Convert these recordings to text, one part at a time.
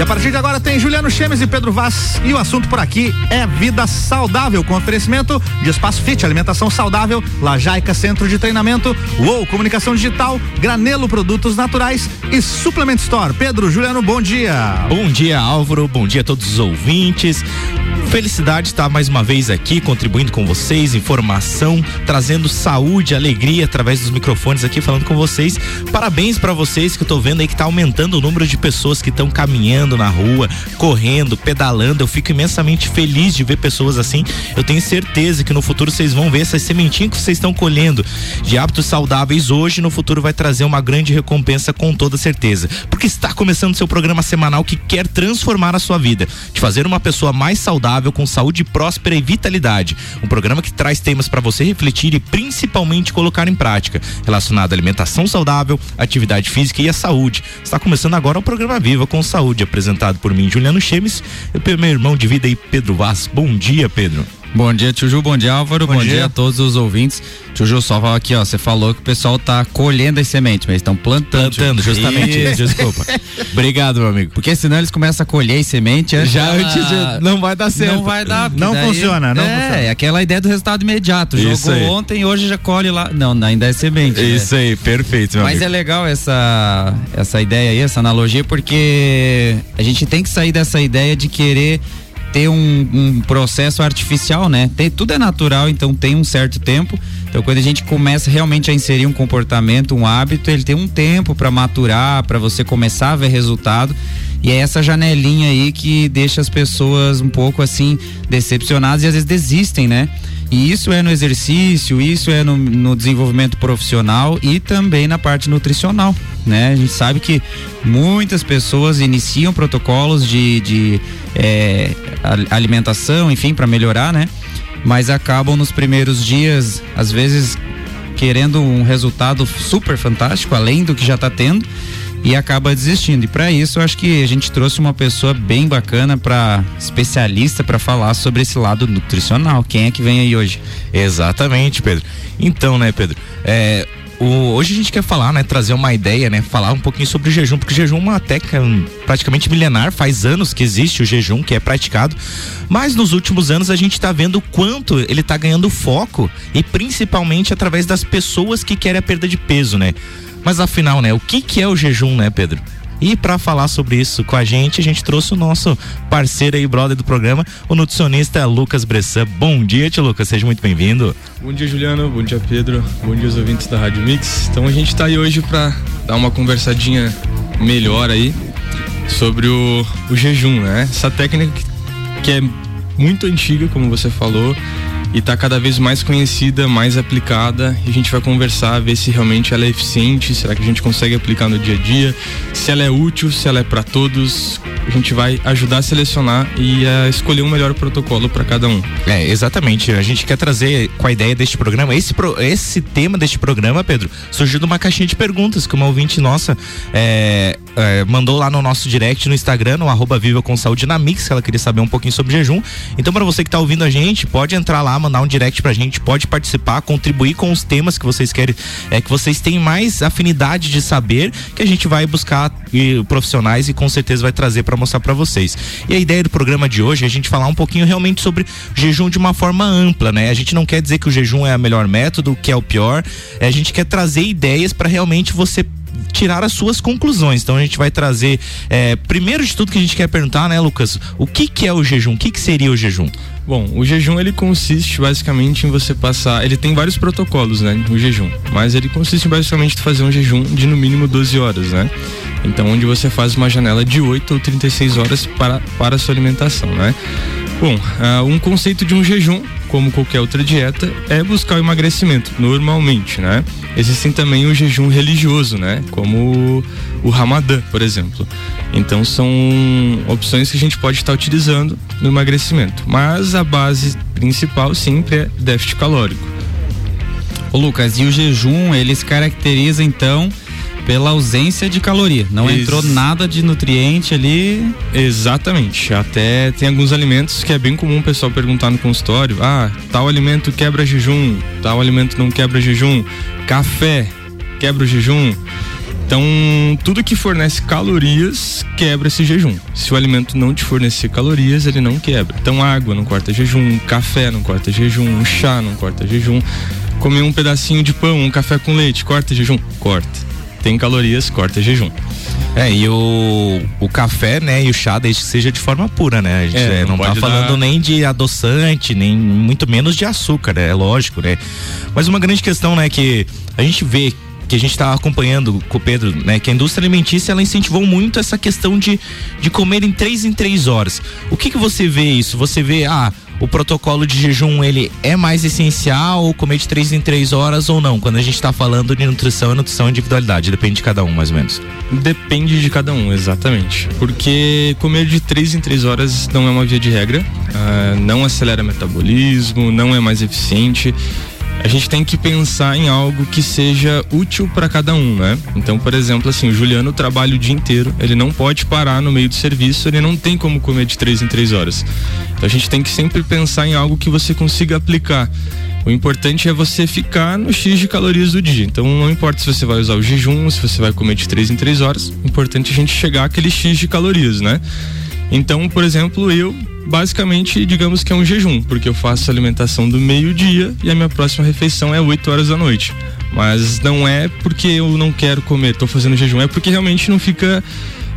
E a partir de agora tem Juliano Chemes e Pedro Vaz. E o assunto por aqui é vida saudável, com oferecimento de Espaço Fit, alimentação saudável, Lajaica Centro de Treinamento, UOL Comunicação Digital, Granelo Produtos Naturais e Suplement Store. Pedro, Juliano, bom dia. Bom dia, Álvaro. Bom dia a todos os ouvintes. Felicidade estar mais uma vez aqui contribuindo com vocês, informação, trazendo saúde, alegria através dos microfones aqui falando com vocês. Parabéns para vocês que eu tô vendo aí que tá aumentando o número de pessoas que estão caminhando na rua, correndo, pedalando. Eu fico imensamente feliz de ver pessoas assim. Eu tenho certeza que no futuro vocês vão ver essas sementinhas que vocês estão colhendo de hábitos saudáveis hoje, no futuro vai trazer uma grande recompensa com toda certeza. Porque está começando seu programa semanal que quer transformar a sua vida, de fazer uma pessoa mais saudável saudável com saúde próspera e vitalidade. Um programa que traz temas para você refletir e principalmente colocar em prática, relacionado à alimentação saudável, atividade física e à saúde. Está começando agora o programa Viva com Saúde, apresentado por mim, Juliano Chemes, e meu irmão de vida aí, Pedro Vaz. Bom dia, Pedro. Bom dia, Tio Ju, bom dia, Álvaro, bom, bom dia. dia. a todos os ouvintes. Tio Ju, só aqui, ó, você falou que o pessoal tá colhendo as sementes, mas estão plantando. Plantando, justamente isso, desculpa. Obrigado, meu amigo. Porque senão eles começam a colher semente antes Já antes de, não vai dar certo. Não vai dar. Não daí, funciona, não é, funciona. É, aquela ideia do resultado imediato. Isso Jogou aí. ontem, hoje já colhe lá. Não, ainda é semente. Né? Isso né? aí, perfeito, meu Mas amigo. é legal essa, essa ideia aí, essa analogia, porque a gente tem que sair dessa ideia de querer ter um, um, processo artificial, né? Tem, tudo é natural, então tem um certo tempo. Então, quando a gente começa realmente a inserir um comportamento, um hábito, ele tem um tempo para maturar, para você começar a ver resultado. E é essa janelinha aí que deixa as pessoas um pouco assim decepcionadas e às vezes desistem, né? E isso é no exercício, isso é no, no, desenvolvimento profissional e também na parte nutricional, né? A gente sabe que muitas pessoas iniciam protocolos de, de é, alimentação, enfim, para melhorar, né? Mas acabam nos primeiros dias, às vezes, querendo um resultado super fantástico, além do que já está tendo e acaba desistindo. E para isso, eu acho que a gente trouxe uma pessoa bem bacana para especialista para falar sobre esse lado nutricional. Quem é que vem aí hoje? Exatamente, Pedro. Então, né, Pedro? É, o, hoje a gente quer falar, né, trazer uma ideia, né, falar um pouquinho sobre o jejum, porque o jejum é uma técnica praticamente milenar, faz anos que existe o jejum, que é praticado, mas nos últimos anos a gente está vendo o quanto ele está ganhando foco e principalmente através das pessoas que querem a perda de peso, né? Mas afinal, né, o que que é o jejum, né, Pedro? E para falar sobre isso com a gente, a gente trouxe o nosso parceiro aí, brother do programa, o nutricionista Lucas Bressan. Bom dia, tio Lucas, seja muito bem-vindo. Bom dia, Juliano. Bom dia, Pedro. Bom dia, os ouvintes da Rádio Mix. Então a gente está aí hoje para dar uma conversadinha melhor aí sobre o, o jejum, né? Essa técnica que é muito antiga, como você falou, e está cada vez mais conhecida, mais aplicada. E a gente vai conversar, ver se realmente ela é eficiente, será que a gente consegue aplicar no dia a dia, se ela é útil, se ela é para todos. A gente vai ajudar a selecionar e a escolher um melhor protocolo para cada um. É, exatamente. A gente quer trazer com a ideia deste programa, esse, pro, esse tema deste programa, Pedro, surgiu de uma caixinha de perguntas que uma ouvinte nossa é, é, mandou lá no nosso direct no Instagram, no arroba Viva com Saúde na Mix, que ela queria saber um pouquinho sobre jejum. Então, para você que está ouvindo a gente, pode entrar lá, mandar um direct pra gente, pode participar, contribuir com os temas que vocês querem, é que vocês têm mais afinidade de saber, que a gente vai buscar e, profissionais e com certeza vai trazer para mostrar para vocês. E a ideia do programa de hoje é a gente falar um pouquinho realmente sobre jejum de uma forma ampla, né? A gente não quer dizer que o jejum é o melhor método, que é o pior, é, a gente quer trazer ideias para realmente você tirar as suas conclusões. Então a gente vai trazer, é, primeiro de tudo que a gente quer perguntar, né, Lucas? O que que é o jejum? O que que seria o jejum? Bom, o jejum ele consiste basicamente em você passar. Ele tem vários protocolos, né? O jejum. Mas ele consiste basicamente em fazer um jejum de no mínimo 12 horas, né? Então, onde você faz uma janela de 8 ou 36 horas para, para a sua alimentação, né? Bom, uh, um conceito de um jejum, como qualquer outra dieta, é buscar o emagrecimento, normalmente, né? Existem também o jejum religioso, né? Como o Ramadã, por exemplo. Então são opções que a gente pode estar utilizando no emagrecimento. Mas a base principal sempre é déficit calórico. Ô Lucas, e o jejum, ele se caracteriza então pela ausência de caloria. Não Ex entrou nada de nutriente ali. Exatamente. Até tem alguns alimentos que é bem comum o pessoal perguntar no consultório: ah, tal alimento quebra jejum, tal alimento não quebra jejum, café quebra o jejum. Então, tudo que fornece calorias quebra esse jejum. Se o alimento não te fornecer calorias, ele não quebra. Então, água não corta jejum, café não corta jejum, chá não corta jejum. Comer um pedacinho de pão, um café com leite, corta jejum? Corta. Tem calorias, corta jejum. É, e o, o café, né, e o chá, desde que seja de forma pura, né? A gente É, é, não não, tá falando dar- nem de adoçante, nem muito menos de açúcar, né? É lógico, né? Mas uma grande questão, né, que a gente vê que a gente está acompanhando com o Pedro, né, que a indústria alimentícia ela incentivou muito essa questão de, de comer em três em três horas. O que que você vê isso? Você vê, ah, o protocolo de jejum ele é mais essencial, comer de três em três horas ou não? Quando a gente está falando de nutrição, é nutrição individualidade, depende de cada um, mais ou menos. Depende de cada um, exatamente. Porque comer de três em três horas não é uma via de regra, ah, não acelera metabolismo, não é mais eficiente. A gente tem que pensar em algo que seja útil para cada um, né? Então, por exemplo, assim, o Juliano trabalha o dia inteiro, ele não pode parar no meio do serviço, ele não tem como comer de três em três horas. Então, a gente tem que sempre pensar em algo que você consiga aplicar. O importante é você ficar no X de calorias do dia. Então não importa se você vai usar o jejum, se você vai comer de 3 em 3 horas, o importante é a gente chegar àquele X de calorias, né? Então, por exemplo, eu basicamente digamos que é um jejum, porque eu faço alimentação do meio-dia e a minha próxima refeição é 8 horas da noite. Mas não é porque eu não quero comer, tô fazendo jejum, é porque realmente não fica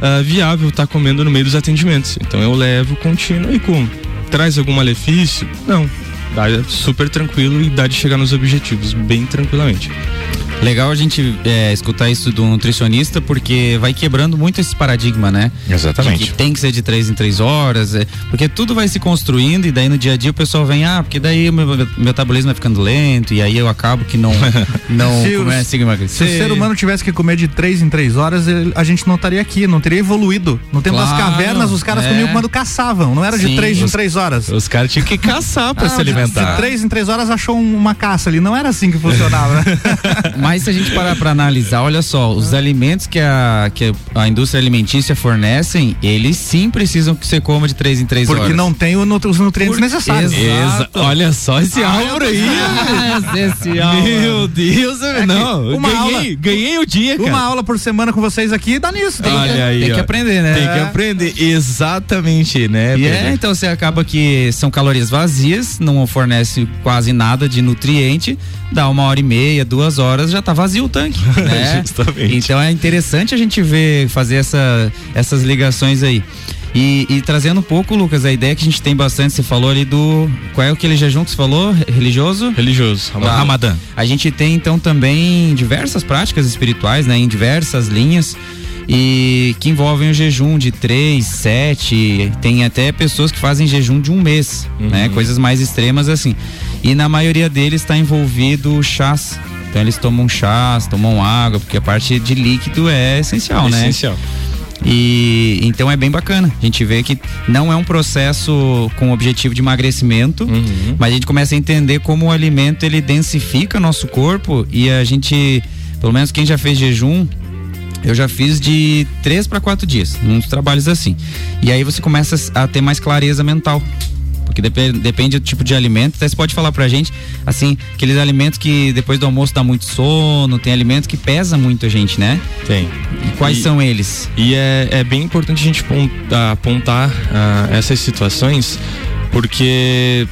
ah, viável estar comendo no meio dos atendimentos. Então eu levo contínuo e como. Traz algum malefício? Não. Dá super tranquilo e dá de chegar nos objetivos bem tranquilamente. Legal a gente é, escutar isso do nutricionista, porque vai quebrando muito esse paradigma, né? Exatamente. De que tem que ser de três em três horas, é, porque tudo vai se construindo e daí no dia a dia o pessoal vem, ah, porque daí o meu metabolismo vai ficando lento e aí eu acabo que não, não Se começo a Se emagrecer. o ser humano tivesse que comer de três em três horas, ele- a gente não estaria aqui, não teria evoluído. No tempo das Claro, cavernas, os caras é. comiam quando caçavam, não era de Sim. três em Os- três horas. Os caras tinham que caçar pra Ah, se de- alimentar. De três em três horas achou um- uma caça ali. Não era assim que funcionava. né? Mas se a gente parar para analisar, olha só, os alimentos que a, que a indústria alimentícia fornecem, eles sim precisam que você coma de três em três Porque horas. não tem o nutri- os nutrientes Por- necessários. Exa- Olha só esse álbum aí. Ah, esse. Meu Deus, não. uma ganhei, aula- ganhei o dia, cara. Uma aula por semana com vocês aqui dá nisso. Tem Olha aí, Tem que aprender, né? Tem que aprender. Exatamente, né? E é, então você acaba que são calorias vazias, não fornece quase nada de nutriente, dá uma hora e meia, duas horas, já tá vazio o tanque. Né? Justamente. Então é interessante a gente ver, fazer essa, essas ligações aí. E, e trazendo um pouco, Lucas, a ideia que a gente tem bastante, você falou ali do. Qual é aquele jejum que você falou? Re- Religioso? Religioso. O Ramadã. A gente tem então também diversas práticas espirituais, né, em diversas linhas e que envolvem o jejum de três, sete, tem até pessoas que fazem jejum de um mês, né, coisas mais extremas assim. E na maioria deles está envolvido chás. Então eles tomam chás, tomam água, porque a parte de líquido é essencial, né? Essencial. E então é bem bacana. A gente vê que não é um processo com objetivo de emagrecimento, Uhum. mas a gente começa a entender como o alimento ele densifica nosso corpo e a gente, pelo menos quem já fez jejum, eu já fiz de três para quatro dias, uns trabalhos assim. E aí você começa a ter mais clareza mental. Porque depende, depende do tipo de alimento. Até você pode falar pra gente, assim, aqueles alimentos que depois do almoço dá muito sono, tem alimentos que pesa muito a gente, né? Tem. E quais E- são eles? E é, é bem importante a gente pon- apontar ah, essas situações, porque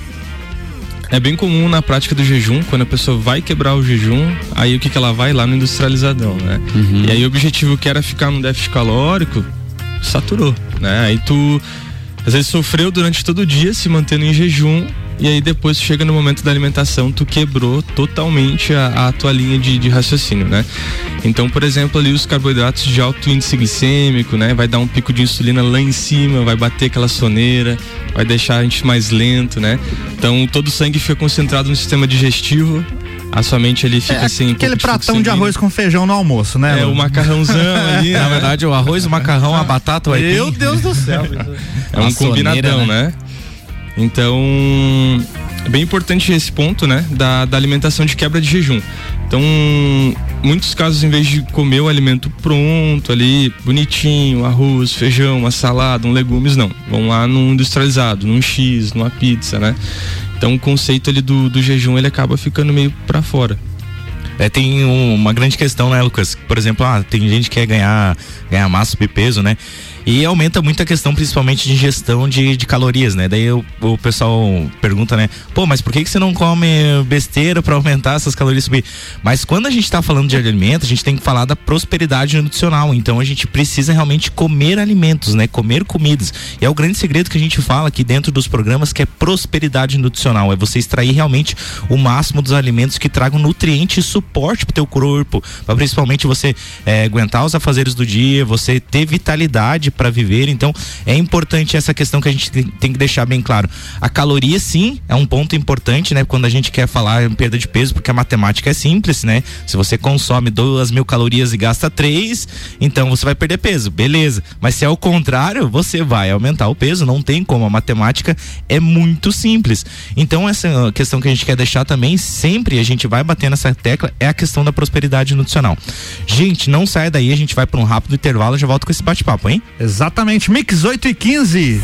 é bem comum na prática do jejum, quando a pessoa vai quebrar o jejum, aí o que, que ela vai lá no industrializadão, né? Uhum. E aí o objetivo que era ficar no déficit calórico, saturou, né? Aí tu às vezes sofreu durante todo o dia se mantendo em jejum e aí depois chega no momento da alimentação tu quebrou totalmente a, a tua linha de, de raciocínio, né? Então, por exemplo, ali os carboidratos de alto índice glicêmico, né? Vai dar um pico de insulina lá em cima, vai bater aquela soneira, vai deixar a gente mais lento, né? Então todo o sangue fica concentrado no sistema digestivo, a sua mente ali fica É, assim. um aquele fluxo pratão de arroz com feijão no almoço, né? É, o macarrãozão ali. Na né? verdade, o arroz, o macarrão, a batata, o aipim. Meu Deus do céu. É um Uma soneira, combinadão, né? Então, é bem importante esse ponto, né? Da, da alimentação de quebra de jejum. Então, muitos casos, em vez de comer o alimento pronto ali, bonitinho, arroz, feijão, uma salada, um legumes, não. Vão lá num industrializado, num X, numa pizza, né? Então, o conceito ali do, do jejum, ele acaba ficando meio pra fora. É, tem um, uma grande questão, né, Lucas? Por exemplo, ah, tem gente que quer ganhar, ganhar massa e peso, né? E aumenta muito a questão, principalmente de ingestão de, de calorias, né? Daí o, o pessoal pergunta, né? Pô, mas por que, que você não come besteira para aumentar essas calorias subir? Mas quando a gente está falando de alimento, a gente tem que falar da prosperidade nutricional. Então a gente precisa realmente comer alimentos, né? Comer comidas. E é o grande segredo que a gente fala aqui dentro dos programas que é prosperidade nutricional. É você extrair realmente o máximo dos alimentos que tragam nutriente e suporte pro teu corpo, para principalmente você é, aguentar os afazeres do dia, você ter vitalidade para viver. Então, é importante essa questão que a gente tem que deixar bem claro. A caloria, sim, é um ponto importante, né? Quando a gente quer falar em perda de peso, porque a matemática é simples, né? Se você consome duas mil calorias e gasta três, então você vai perder peso, beleza. Mas se é o contrário, você vai aumentar o peso, não tem como. A matemática é muito simples. Então, essa questão que a gente quer deixar também, sempre a gente vai bater nessa tecla, é a questão da prosperidade nutricional. Gente, não saia daí, a gente vai para um rápido intervalo, já volto com esse bate-papo, hein? Exatamente, Mix 8 e 15.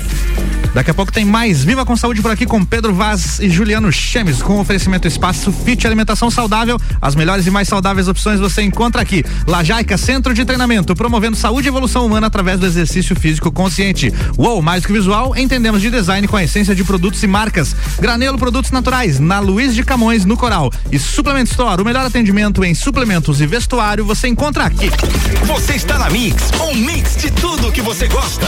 Daqui a pouco tem mais Viva com Saúde por aqui com Pedro Vaz e Juliano Chemes, com oferecimento Espaço Fit Alimentação Saudável. As melhores e mais saudáveis opções você encontra aqui. Lajaica Centro de Treinamento, promovendo saúde e evolução humana através do exercício físico consciente. Uou, mais que visual, entendemos de design com a essência de produtos e marcas. Granelo Produtos Naturais, na Luiz de Camões, no Coral. E Suplement Store, o melhor atendimento em suplementos e vestuário você encontra aqui. Você está na Mix, um mix de tudo que você gosta.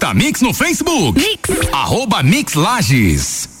Curta Mix no Facebook. Mix. Arroba Mix Lages.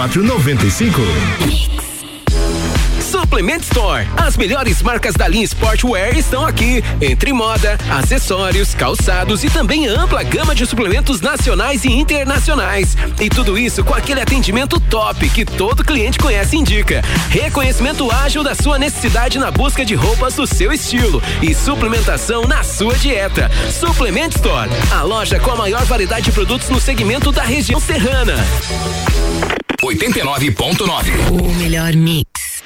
95. Suplement Store. As melhores marcas da linha Sportwear estão aqui. Entre moda, acessórios, calçados e também ampla gama de suplementos nacionais e internacionais. E tudo isso com aquele atendimento top que todo cliente conhece e indica. Reconhecimento ágil da sua necessidade na busca de roupas do seu estilo e suplementação na sua dieta. Suplement Store, a loja com a maior variedade de produtos no segmento da região serrana. 89.9. O melhor mix.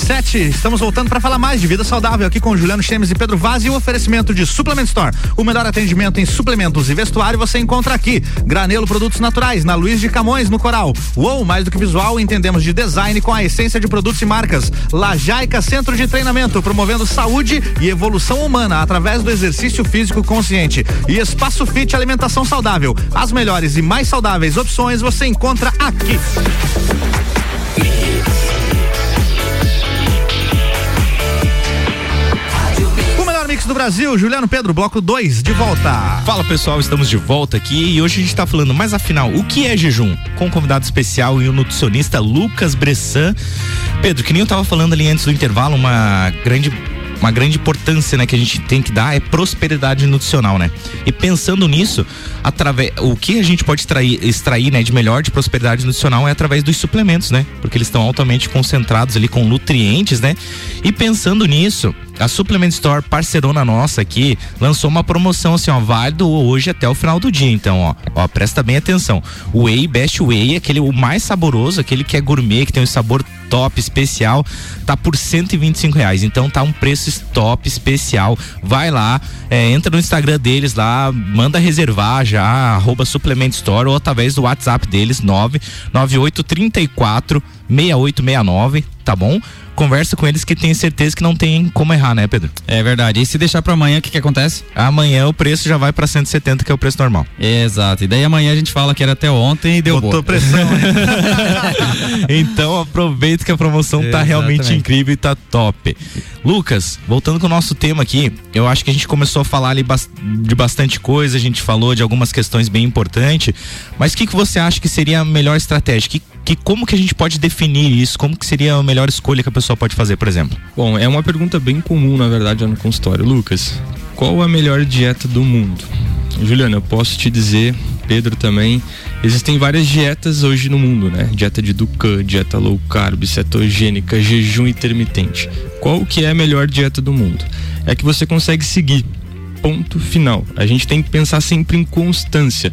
17. Estamos voltando para falar mais de vida saudável aqui com Juliano Chemes e Pedro Vaz e o oferecimento de Suplement Store. O melhor atendimento em suplementos e vestuário você encontra aqui. Granelo Produtos Naturais, na Luiz de Camões, no Coral. Uou, mais do que visual, entendemos de design com a essência de produtos e marcas. Lajaica Centro de Treinamento, promovendo saúde e evolução humana através do exercício físico consciente. E Espaço Fit Alimentação Saudável. As melhores e mais saudáveis opções você encontra aqui. Mix do Brasil, Juliano Pedro, bloco 2, de volta. Fala pessoal, estamos de volta aqui e hoje a gente tá falando, mas afinal, o que é jejum? Com um convidado especial e o nutricionista Lucas Bressan. Pedro, que nem eu tava falando ali antes do intervalo, uma grande uma grande importância, né, que a gente tem que dar é prosperidade nutricional, né? E pensando nisso, através o que a gente pode extrair, extrair, né, de melhor de prosperidade nutricional é através dos suplementos, né? Porque eles estão altamente concentrados ali com nutrientes, né? E pensando nisso, a Supplement Store, parceirona nossa aqui, lançou uma promoção assim, ó, válido hoje até o final do dia. Então, ó, ó, presta bem atenção. O Whey Best Whey, aquele o mais saboroso, aquele que é gourmet, que tem um sabor top especial tá por 125 reais. Então tá um preço top especial. Vai lá, é, entra no Instagram deles lá, manda reservar já, arroba Suplement Store ou através do WhatsApp deles, 99834 6869, tá bom? Conversa com eles que tenho certeza que não tem como errar, né, Pedro? É verdade. E se deixar para amanhã, o que que acontece? Amanhã o preço já vai para 170, que é o preço normal. Exato. E daí amanhã a gente fala que era até ontem e deu Botou boa. pressão, né? então aproveita que a promoção tá realmente Exatamente. incrível e tá top. Lucas, voltando com o nosso tema aqui, eu acho que a gente começou a falar ali de bastante coisa, a gente falou de algumas questões bem importantes, mas o que, que você acha que seria a melhor estratégia? Que, que como que a gente pode definir isso? Como que seria a melhor escolha que a pessoa pode fazer, por exemplo? Bom, é uma pergunta bem comum, na verdade, no consultório. Lucas, qual a melhor dieta do mundo? Juliana, eu posso te dizer, Pedro também, existem várias dietas hoje no mundo, né? Dieta de Ducan, dieta low carb, cetogênica, jejum intermitente. Qual que é a melhor dieta do mundo? É que você consegue seguir. Ponto final. A gente tem que pensar sempre em constância.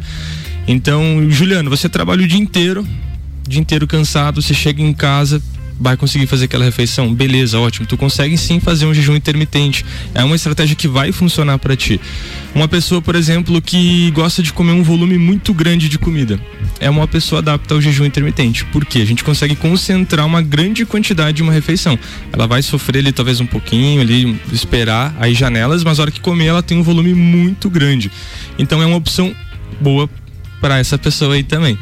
Então, Juliano, você trabalha o dia inteiro, dia inteiro cansado, você chega em casa, vai conseguir fazer aquela refeição? Beleza, ótimo. Tu consegue sim fazer um jejum intermitente. É uma estratégia que vai funcionar para ti. Uma pessoa, por exemplo, que gosta de comer um volume muito grande de comida, é uma pessoa adapta ao jejum intermitente. Por quê? A gente consegue concentrar uma grande quantidade de uma refeição. Ela vai sofrer ali talvez um pouquinho, ali esperar aí janelas, mas a hora que comer ela tem um volume muito grande. Então é uma opção boa para essa pessoa aí também.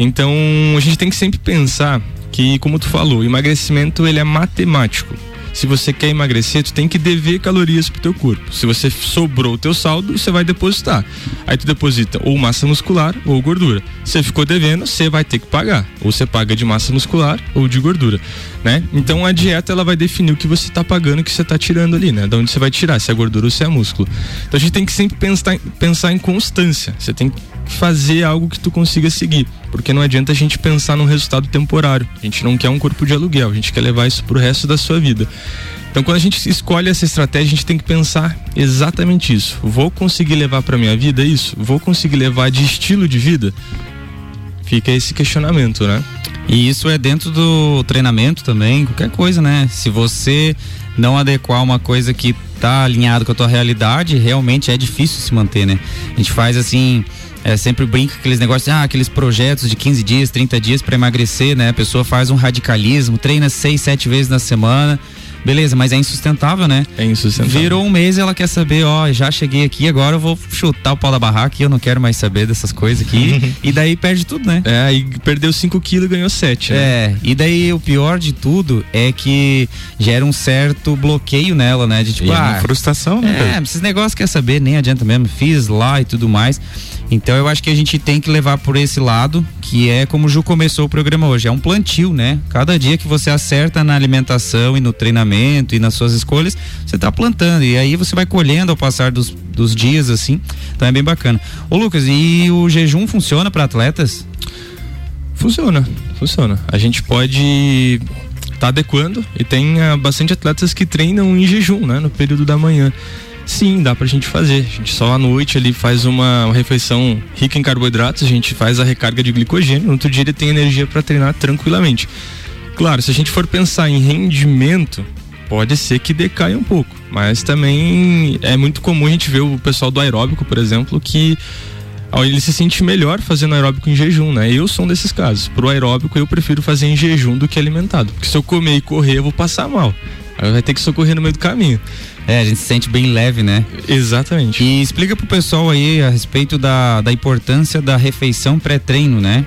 Então a gente tem que sempre pensar que, como tu falou, emagrecimento ele é matemático. Se você quer emagrecer, tu tem que dever calorias pro teu corpo. Se você sobrou o teu saldo, você vai depositar. Aí tu deposita ou massa muscular ou gordura. Se ficou devendo, você vai ter que pagar. Ou você paga de massa muscular ou de gordura, né? Então a dieta ela vai definir o que você tá pagando o que você tá tirando ali, né? De onde você vai tirar, se é gordura ou se é músculo. Então a gente tem que sempre pensar, pensar em constância. Você tem que fazer algo que tu consiga seguir, porque não adianta a gente pensar num resultado temporário. A gente não quer um corpo de aluguel, a gente quer levar isso pro resto da sua vida. Então, quando a gente escolhe essa estratégia, a gente tem que pensar exatamente isso. Vou conseguir levar para minha vida isso? Vou conseguir levar de estilo de vida? Fica esse questionamento, né? E isso é dentro do treinamento também, qualquer coisa, né? Se você não adequar uma coisa que tá alinhado com a tua realidade, realmente é difícil se manter, né? A gente faz assim, é, sempre brinca com aqueles negócios, ah, aqueles projetos de 15 dias, 30 dias para emagrecer, né? A pessoa faz um radicalismo, treina seis, sete vezes na semana. Beleza, mas é insustentável, né? É insustentável. Virou um mês e ela quer saber, ó, já cheguei aqui, agora eu vou chutar o pau da barraca e eu não quero mais saber dessas coisas aqui. e daí perde tudo, né? É, aí perdeu 5 quilos e ganhou 7. Né? É, e daí o pior de tudo é que gera um certo bloqueio nela, né? De tipo, E é ah, frustração, né? é, esses negócios quer saber, nem adianta mesmo, fiz lá e tudo mais. Então eu acho que a gente tem que levar por esse lado, que é como o Ju começou o programa hoje, é um plantio, né? Cada dia que você acerta na alimentação e no treinamento e nas suas escolhas, você tá plantando. E aí você vai colhendo ao passar dos, dos dias, assim. Então é bem bacana. Ô Lucas, e o jejum funciona para atletas? Funciona, funciona. A gente pode tá adequando e tem ah, bastante atletas que treinam em jejum, né, no período da manhã. Sim, dá pra gente fazer. A gente só à noite ali faz uma, uma refeição rica em carboidratos, a gente faz a recarga de glicogênio, no outro dia ele tem energia para treinar tranquilamente. Claro, se a gente for pensar em rendimento, pode ser que decaia um pouco, mas também é muito comum a gente ver o pessoal do aeróbico, por exemplo, que ele se sente melhor fazendo aeróbico em jejum, né? Eu sou um desses casos. Pro aeróbico eu prefiro fazer em jejum do que alimentado, porque se eu comer e correr eu vou passar mal. Aí vai ter que socorrer no meio do caminho. É, a gente se sente bem leve, né? Exatamente. E explica pro pessoal aí a respeito da, da importância da refeição pré-treino, né?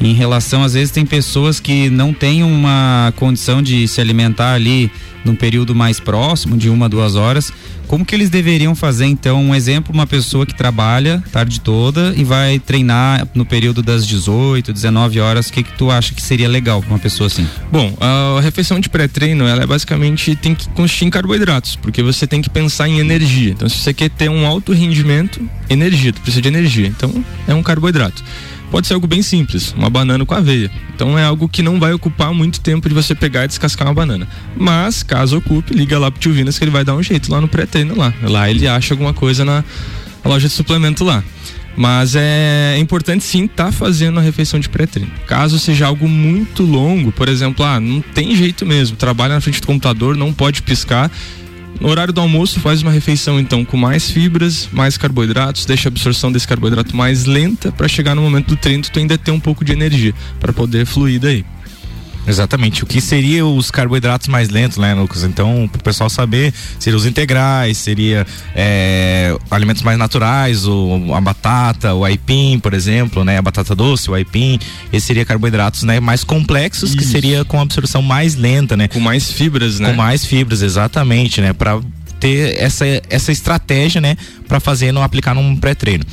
Em relação, às vezes, tem pessoas que não têm uma condição de se alimentar ali num período mais próximo, de uma, duas horas. Como que eles deveriam fazer, então, um exemplo, uma pessoa que trabalha tarde toda e vai treinar no período das 18, 19 horas, o que que tu acha que seria legal pra uma pessoa assim? Bom, a refeição de pré-treino, ela é basicamente tem que consistir em carboidratos, porque você tem que pensar em energia. Então, se você quer ter um alto rendimento, energia, tu precisa de energia. Então, é um carboidrato. Pode ser algo bem simples, uma banana com aveia. Então é algo que não vai ocupar muito tempo de você pegar e descascar uma banana. Mas, caso ocupe, liga lá pro tio Vinas que ele vai dar um jeito lá no pré-treino lá. Lá ele acha alguma coisa na loja de suplemento lá. Mas é importante sim estar tá fazendo a refeição de pré-treino. Caso seja algo muito longo, por exemplo, ah, não tem jeito mesmo, trabalha na frente do computador, não pode piscar. No horário do almoço, faz uma refeição então com mais fibras, mais carboidratos, deixa a absorção desse carboidrato mais lenta para chegar no momento do treino tu ainda ter um pouco de energia para poder fluir daí. Exatamente. O que seria os carboidratos mais lentos, né, Lucas? Então, para o pessoal saber, seria os integrais, seria é, alimentos mais naturais, o, a batata, o aipim, por exemplo, né? A batata doce, o aipim. Esse seria carboidratos, né? Mais complexos, Isso. que seria com absorção mais lenta, né? Com mais fibras, né? Com mais fibras, exatamente, né? Para ter essa, essa estratégia, né, para fazer não aplicar num pré-treino.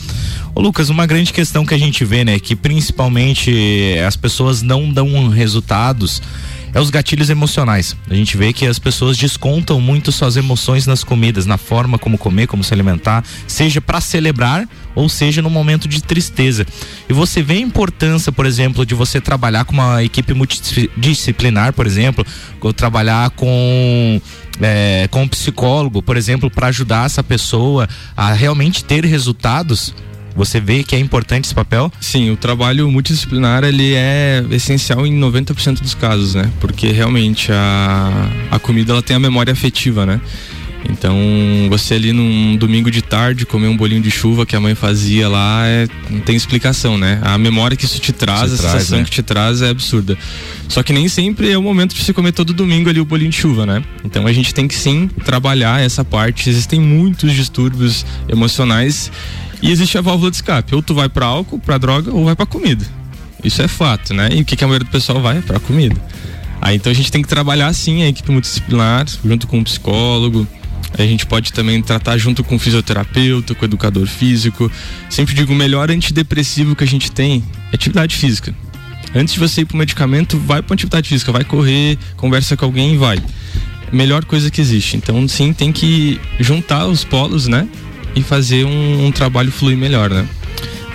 Ô Lucas, uma grande questão que a gente vê, né, que principalmente as pessoas não dão resultados é os gatilhos emocionais. A gente vê que as pessoas descontam muito suas emoções nas comidas, na forma como comer, como se alimentar, seja para celebrar ou seja no momento de tristeza. E você vê a importância, por exemplo, de você trabalhar com uma equipe multidisciplinar, por exemplo, ou trabalhar com é, com um psicólogo, por exemplo, para ajudar essa pessoa a realmente ter resultados você vê que é importante esse papel? Sim, o trabalho multidisciplinar ele é essencial em 90% dos casos, né? Porque realmente a, a comida ela tem a memória afetiva, né? Então, você ali num domingo de tarde comer um bolinho de chuva que a mãe fazia lá, é, não tem explicação, né? A memória que isso te traz, a traz, sensação né? que te traz é absurda. Só que nem sempre é o momento de você comer todo domingo ali o bolinho de chuva, né? Então a gente tem que sim trabalhar essa parte. Existem muitos distúrbios emocionais e existe a válvula de escape. Ou tu vai para álcool, para droga, ou vai para comida. Isso é fato, né? E o que, que a maioria do pessoal vai? Para comida. Aí então a gente tem que trabalhar sim a equipe multidisciplinar, junto com o psicólogo. A gente pode também tratar junto com o fisioterapeuta, com o educador físico. Sempre digo, o melhor antidepressivo que a gente tem é atividade física. Antes de você ir pro medicamento, vai pra atividade física, vai correr, conversa com alguém e vai. Melhor coisa que existe. Então, sim, tem que juntar os polos, né? E fazer um, um trabalho fluir melhor, né?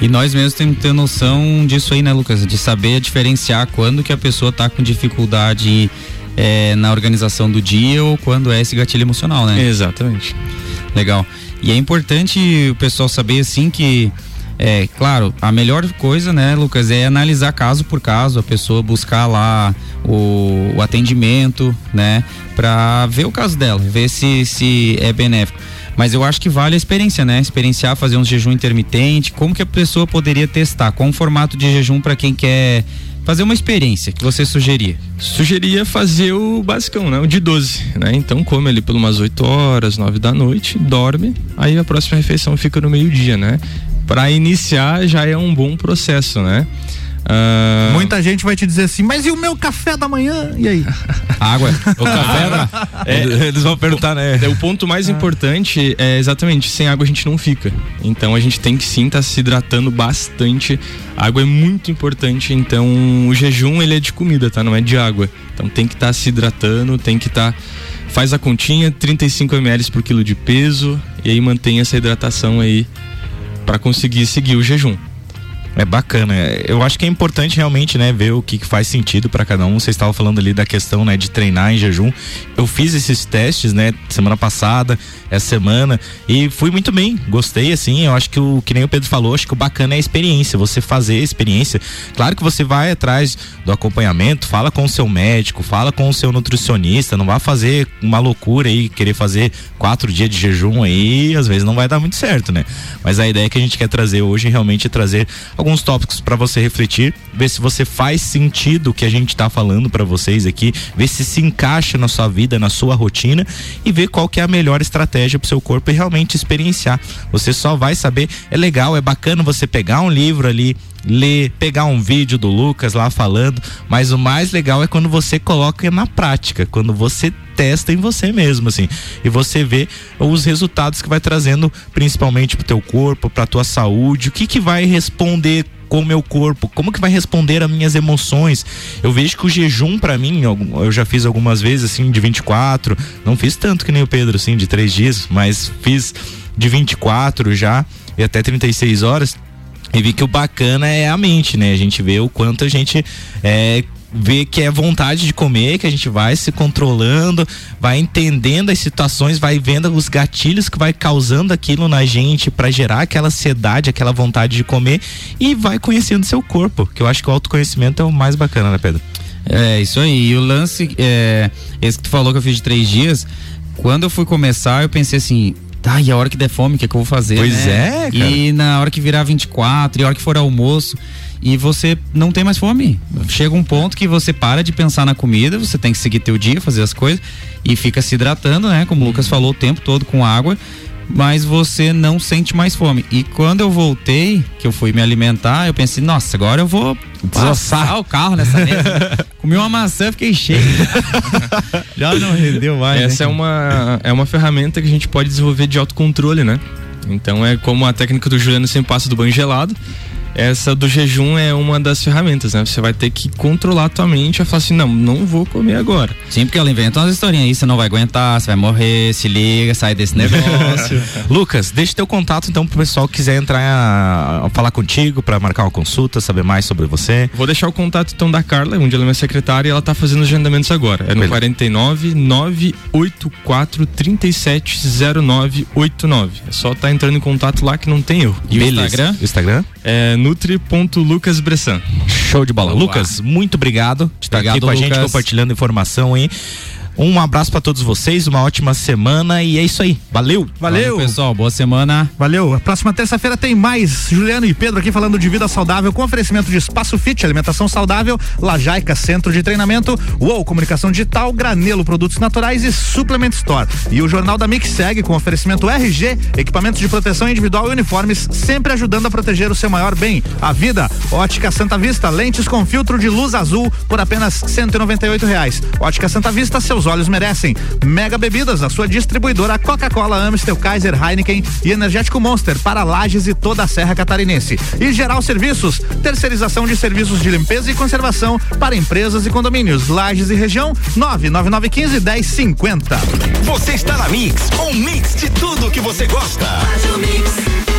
E nós mesmos temos que ter noção disso aí, né, Lucas? De saber diferenciar quando que a pessoa está com dificuldade é, na organização do dia ou quando é esse gatilho emocional, né? Exatamente. Legal. E é importante o pessoal saber, assim, que é, claro, a melhor coisa, né, Lucas, é analisar caso por caso, a pessoa buscar lá o, o atendimento, né, para ver o caso dela, ver se, se é benéfico. Mas eu acho que vale a experiência, né? Experienciar, fazer um jejum intermitente. Como que a pessoa poderia testar? Qual um formato de jejum para quem quer fazer uma experiência que você sugeria? Sugeria fazer o basicão, né? O de 12, né? Então come ali por umas 8 horas, 9 da noite, dorme, aí a próxima refeição fica no meio-dia, né? Para iniciar já é um bom processo, né? Uh... Muita gente vai te dizer assim, mas e o meu café da manhã? E aí? Água. O café da... é, Eles vão perguntar, né? É, o ponto mais ah. importante é exatamente, sem água a gente não fica. Então a gente tem que sim estar tá se hidratando bastante. A água é muito importante, então o jejum ele é de comida, tá? Não é de água. Então tem que estar tá se hidratando, tem que estar. Tá... Faz a continha, 35 ml por quilo de peso, e aí mantém essa hidratação aí para conseguir seguir o jejum. É bacana. Eu acho que é importante realmente, né, ver o que, faz sentido para cada um. Você estava falando ali da questão, né, de treinar em jejum. Eu fiz esses testes, né, semana passada, essa semana e fui muito bem. Gostei assim. Eu acho que o que nem o Pedro falou, acho que o bacana é a experiência, você fazer a experiência. Claro que você vai atrás do acompanhamento, fala com o seu médico, fala com o seu nutricionista, não vai fazer uma loucura aí, querer fazer quatro dias de jejum aí, às vezes não vai dar muito certo, né? Mas a ideia que a gente quer trazer hoje realmente é trazer algum alguns tópicos para você refletir, ver se você faz sentido o que a gente está falando para vocês aqui, ver se se encaixa na sua vida, na sua rotina e ver qual que é a melhor estratégia para seu corpo e realmente experienciar. Você só vai saber, é legal, é bacana você pegar um livro ali, ler, pegar um vídeo do Lucas lá falando, mas o mais legal é quando você coloca na prática, quando você testa em você mesmo, assim, e você vê os resultados que vai trazendo, principalmente pro teu corpo, pra tua saúde, o que que vai responder com o meu corpo, como que vai responder às minhas emoções. Eu vejo que o jejum para mim, eu já fiz algumas vezes assim de 24, não fiz tanto que nem o Pedro assim de três dias, mas fiz de 24 já e até 36 horas. E vi que o bacana é a mente, né? A gente vê o quanto a gente é, vê que é vontade de comer, que a gente vai se controlando, vai entendendo as situações, vai vendo os gatilhos que vai causando aquilo na gente para gerar aquela ansiedade, aquela vontade de comer e vai conhecendo seu corpo, que eu acho que o autoconhecimento é o mais bacana, né, Pedro? É, isso aí. E o lance, é, esse que tu falou que eu fiz de três dias, quando eu fui começar, eu pensei assim, tá, e a hora que der fome, o que, é que eu vou fazer? Pois né? é, cara. E na hora que virar 24, e a hora que for almoço, e você não tem mais fome. Chega um ponto que você para de pensar na comida, você tem que seguir teu dia, fazer as coisas, e fica se hidratando, né? Como o Lucas falou, o tempo todo com água mas você não sente mais fome. E quando eu voltei, que eu fui me alimentar, eu pensei, nossa, agora eu vou desossar o carro nessa mesa. Comi uma maçã, fiquei cheio. Já não rendeu mais. Essa né? é uma é uma ferramenta que a gente pode desenvolver de autocontrole, né? Então é como a técnica do Juliano sempre passa do banho gelado essa do jejum é uma das ferramentas, né? Você vai ter que controlar a tua mente e falar assim, não, não vou comer agora. Sim, porque ela inventa umas historinhas aí, você não vai aguentar, você vai morrer, se liga, sai desse negócio. Lucas, deixa teu contato então pro pessoal que quiser entrar a, a falar contigo para marcar uma consulta, saber mais sobre você. Vou deixar o contato então da Carla, onde ela é minha secretária e ela tá fazendo os agendamentos agora. É no Beleza. 49 984 370989. É só tá entrando em contato lá que não tem eu. E Beleza. o Instagram? Instagram? É nutri.lucasbressan. Show de bola. Lucas, muito obrigado de estar aqui com a Lucas. gente compartilhando informação aí. Um abraço para todos vocês, uma ótima semana e é isso aí. Valeu. Valeu, Valeu pessoal. Boa semana. Valeu. A próxima terça-feira tem mais Juliano e Pedro aqui falando de vida saudável com oferecimento de espaço fit, alimentação saudável, Lajaica Centro de Treinamento, UOL Comunicação Digital, Granelo Produtos Naturais e Suplement Store. E o Jornal da Mix segue com oferecimento RG, equipamentos de proteção individual e uniformes, sempre ajudando a proteger o seu maior bem, a vida. Ótica Santa Vista, lentes com filtro de luz azul por apenas 198 reais. Ótica Santa Vista, seus olhos merecem. Mega Bebidas, a sua distribuidora Coca-Cola, Amstel, Kaiser, Heineken e Energético Monster para Lages e toda a Serra Catarinense. E Geral Serviços, terceirização de serviços de limpeza e conservação para empresas e condomínios. Lages e região, 99915 1050. Você está na Mix, um mix de tudo que você gosta. Faz o mix.